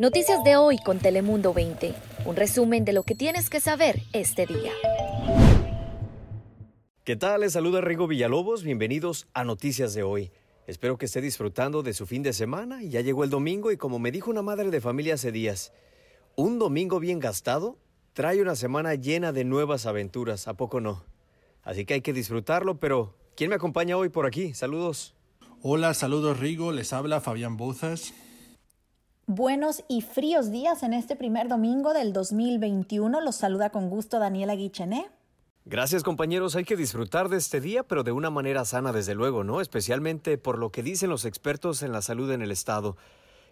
Noticias de hoy con Telemundo 20. Un resumen de lo que tienes que saber este día. ¿Qué tal? Les saluda Rigo Villalobos. Bienvenidos a Noticias de hoy. Espero que esté disfrutando de su fin de semana. Ya llegó el domingo y como me dijo una madre de familia hace días, un domingo bien gastado trae una semana llena de nuevas aventuras, ¿a poco no? Así que hay que disfrutarlo, pero ¿quién me acompaña hoy por aquí? Saludos. Hola, saludos Rigo, les habla Fabián Bouzas. Buenos y fríos días en este primer domingo del 2021. Los saluda con gusto Daniela Guichené. Gracias compañeros, hay que disfrutar de este día, pero de una manera sana desde luego, ¿no? Especialmente por lo que dicen los expertos en la salud en el estado.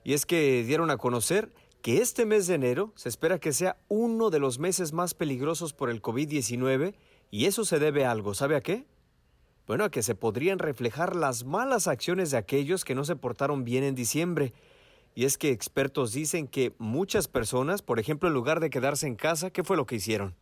Y es que dieron a conocer que este mes de enero se espera que sea uno de los meses más peligrosos por el COVID-19 y eso se debe a algo, ¿sabe a qué? Bueno, a que se podrían reflejar las malas acciones de aquellos que no se portaron bien en diciembre y es que expertos dicen que muchas personas, por ejemplo, en lugar de quedarse en casa, ¿qué fue lo que hicieron?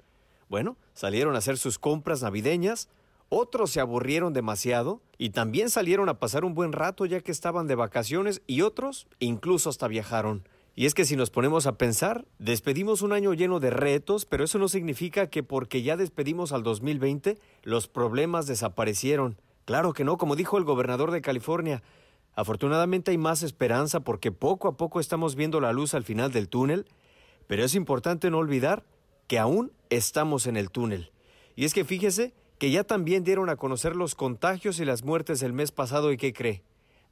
Bueno, salieron a hacer sus compras navideñas, otros se aburrieron demasiado y también salieron a pasar un buen rato ya que estaban de vacaciones y otros incluso hasta viajaron. Y es que si nos ponemos a pensar, despedimos un año lleno de retos, pero eso no significa que porque ya despedimos al 2020, los problemas desaparecieron. Claro que no, como dijo el gobernador de California, Afortunadamente hay más esperanza porque poco a poco estamos viendo la luz al final del túnel, pero es importante no olvidar que aún estamos en el túnel. Y es que fíjese que ya también dieron a conocer los contagios y las muertes el mes pasado y qué cree.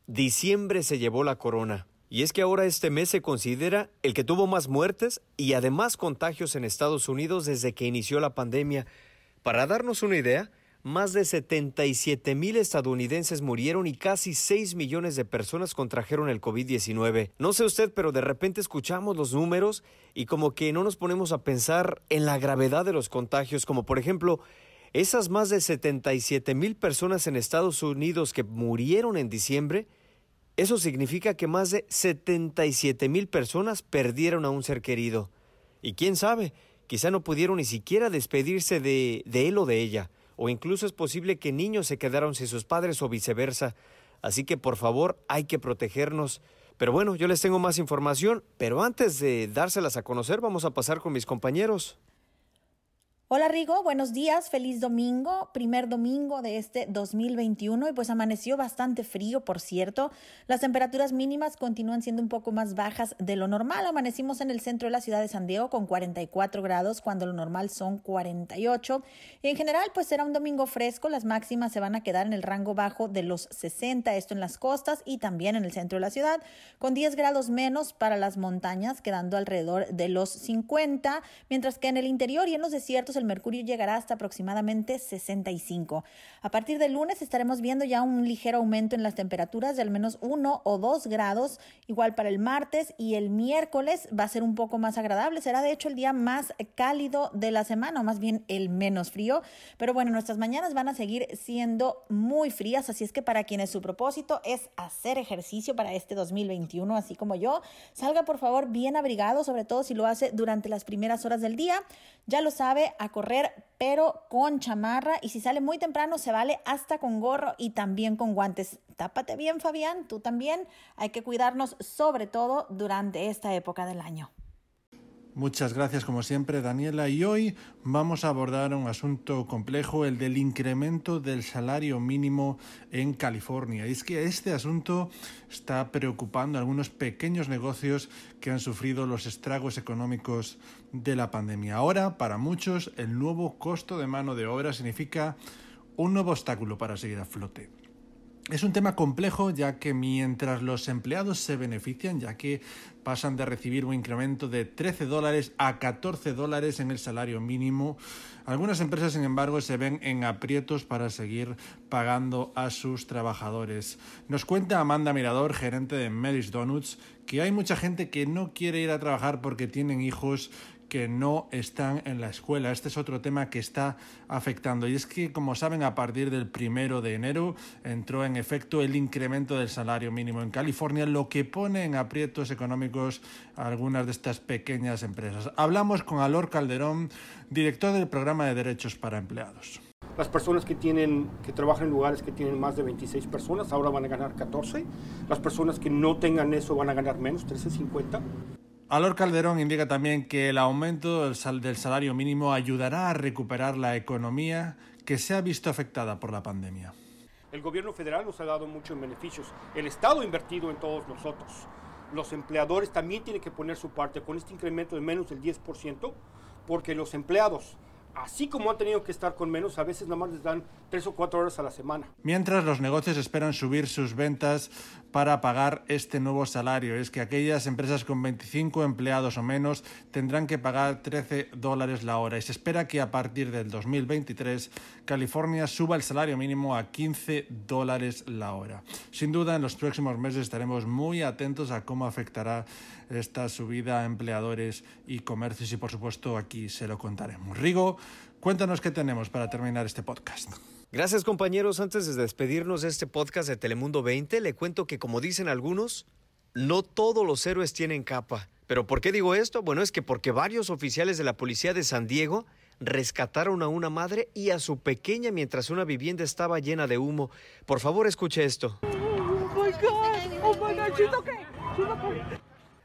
Diciembre se llevó la corona. Y es que ahora este mes se considera el que tuvo más muertes y además contagios en Estados Unidos desde que inició la pandemia. Para darnos una idea, más de 77 mil estadounidenses murieron y casi 6 millones de personas contrajeron el COVID-19. No sé usted, pero de repente escuchamos los números y como que no nos ponemos a pensar en la gravedad de los contagios, como por ejemplo esas más de 77 mil personas en Estados Unidos que murieron en diciembre. Eso significa que más de 77 mil personas perdieron a un ser querido. Y quién sabe, quizá no pudieron ni siquiera despedirse de, de él o de ella o incluso es posible que niños se quedaron sin sus padres o viceversa. Así que por favor hay que protegernos. Pero bueno, yo les tengo más información, pero antes de dárselas a conocer vamos a pasar con mis compañeros. Hola Rigo, buenos días, feliz domingo, primer domingo de este 2021 y pues amaneció bastante frío, por cierto. Las temperaturas mínimas continúan siendo un poco más bajas de lo normal. Amanecimos en el centro de la ciudad de San Diego con 44 grados cuando lo normal son 48. Y en general pues será un domingo fresco, las máximas se van a quedar en el rango bajo de los 60, esto en las costas y también en el centro de la ciudad, con 10 grados menos para las montañas, quedando alrededor de los 50, mientras que en el interior y en los desiertos el mercurio llegará hasta aproximadamente 65. A partir del lunes estaremos viendo ya un ligero aumento en las temperaturas de al menos 1 o 2 grados, igual para el martes y el miércoles va a ser un poco más agradable, será de hecho el día más cálido de la semana, o más bien el menos frío, pero bueno, nuestras mañanas van a seguir siendo muy frías, así es que para quienes su propósito es hacer ejercicio para este 2021, así como yo, salga por favor bien abrigado, sobre todo si lo hace durante las primeras horas del día, ya lo sabe, a correr, pero con chamarra y si sale muy temprano se vale hasta con gorro y también con guantes. Tápate bien, Fabián, tú también. Hay que cuidarnos sobre todo durante esta época del año. Muchas gracias como siempre Daniela y hoy vamos a abordar un asunto complejo, el del incremento del salario mínimo en California. Y es que este asunto está preocupando a algunos pequeños negocios que han sufrido los estragos económicos de la pandemia. Ahora, para muchos, el nuevo costo de mano de obra significa un nuevo obstáculo para seguir a flote. Es un tema complejo ya que mientras los empleados se benefician, ya que pasan de recibir un incremento de 13 dólares a 14 dólares en el salario mínimo, algunas empresas, sin embargo, se ven en aprietos para seguir pagando a sus trabajadores. Nos cuenta Amanda Mirador, gerente de Mary's Donuts, que hay mucha gente que no quiere ir a trabajar porque tienen hijos que no están en la escuela. Este es otro tema que está afectando. Y es que, como saben, a partir del primero de enero entró en efecto el incremento del salario mínimo en California, lo que pone en aprietos económicos algunas de estas pequeñas empresas. Hablamos con Alor Calderón, director del programa de derechos para empleados. Las personas que, tienen, que trabajan en lugares que tienen más de 26 personas ahora van a ganar 14. Las personas que no tengan eso van a ganar menos, 13.50. Alor Calderón indica también que el aumento del salario mínimo ayudará a recuperar la economía que se ha visto afectada por la pandemia. El gobierno federal nos ha dado muchos beneficios. El Estado ha invertido en todos nosotros. Los empleadores también tienen que poner su parte con este incremento de menos del 10%, porque los empleados así como han tenido que estar con menos, a veces nada les dan tres o cuatro horas a la semana. Mientras los negocios esperan subir sus ventas para pagar este nuevo salario, es que aquellas empresas con 25 empleados o menos tendrán que pagar 13 dólares la hora y se espera que a partir del 2023 California suba el salario mínimo a 15 dólares la hora. Sin duda en los próximos meses estaremos muy atentos a cómo afectará esta subida a empleadores y comercios y por supuesto aquí se lo contaremos. Rigo, cuéntanos qué tenemos para terminar este podcast. Gracias compañeros, antes de despedirnos de este podcast de Telemundo 20, le cuento que como dicen algunos, no todos los héroes tienen capa. ¿Pero por qué digo esto? Bueno, es que porque varios oficiales de la policía de San Diego rescataron a una madre y a su pequeña mientras una vivienda estaba llena de humo. Por favor, escuche esto. Oh my God, oh my God,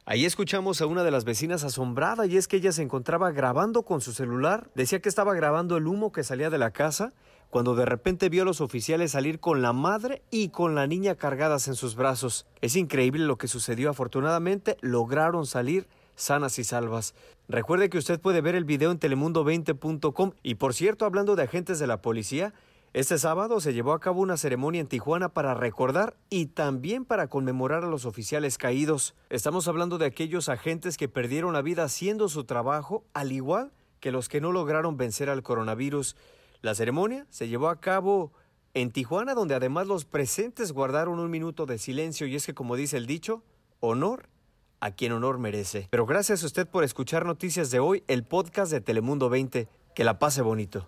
Ahí escuchamos a una de las vecinas asombrada y es que ella se encontraba grabando con su celular. Decía que estaba grabando el humo que salía de la casa cuando de repente vio a los oficiales salir con la madre y con la niña cargadas en sus brazos. Es increíble lo que sucedió. Afortunadamente lograron salir sanas y salvas. Recuerde que usted puede ver el video en telemundo20.com y por cierto, hablando de agentes de la policía, este sábado se llevó a cabo una ceremonia en Tijuana para recordar y también para conmemorar a los oficiales caídos. Estamos hablando de aquellos agentes que perdieron la vida haciendo su trabajo, al igual que los que no lograron vencer al coronavirus. La ceremonia se llevó a cabo en Tijuana, donde además los presentes guardaron un minuto de silencio y es que, como dice el dicho, honor a quien honor merece. Pero gracias a usted por escuchar Noticias de hoy, el podcast de Telemundo 20. Que la pase bonito.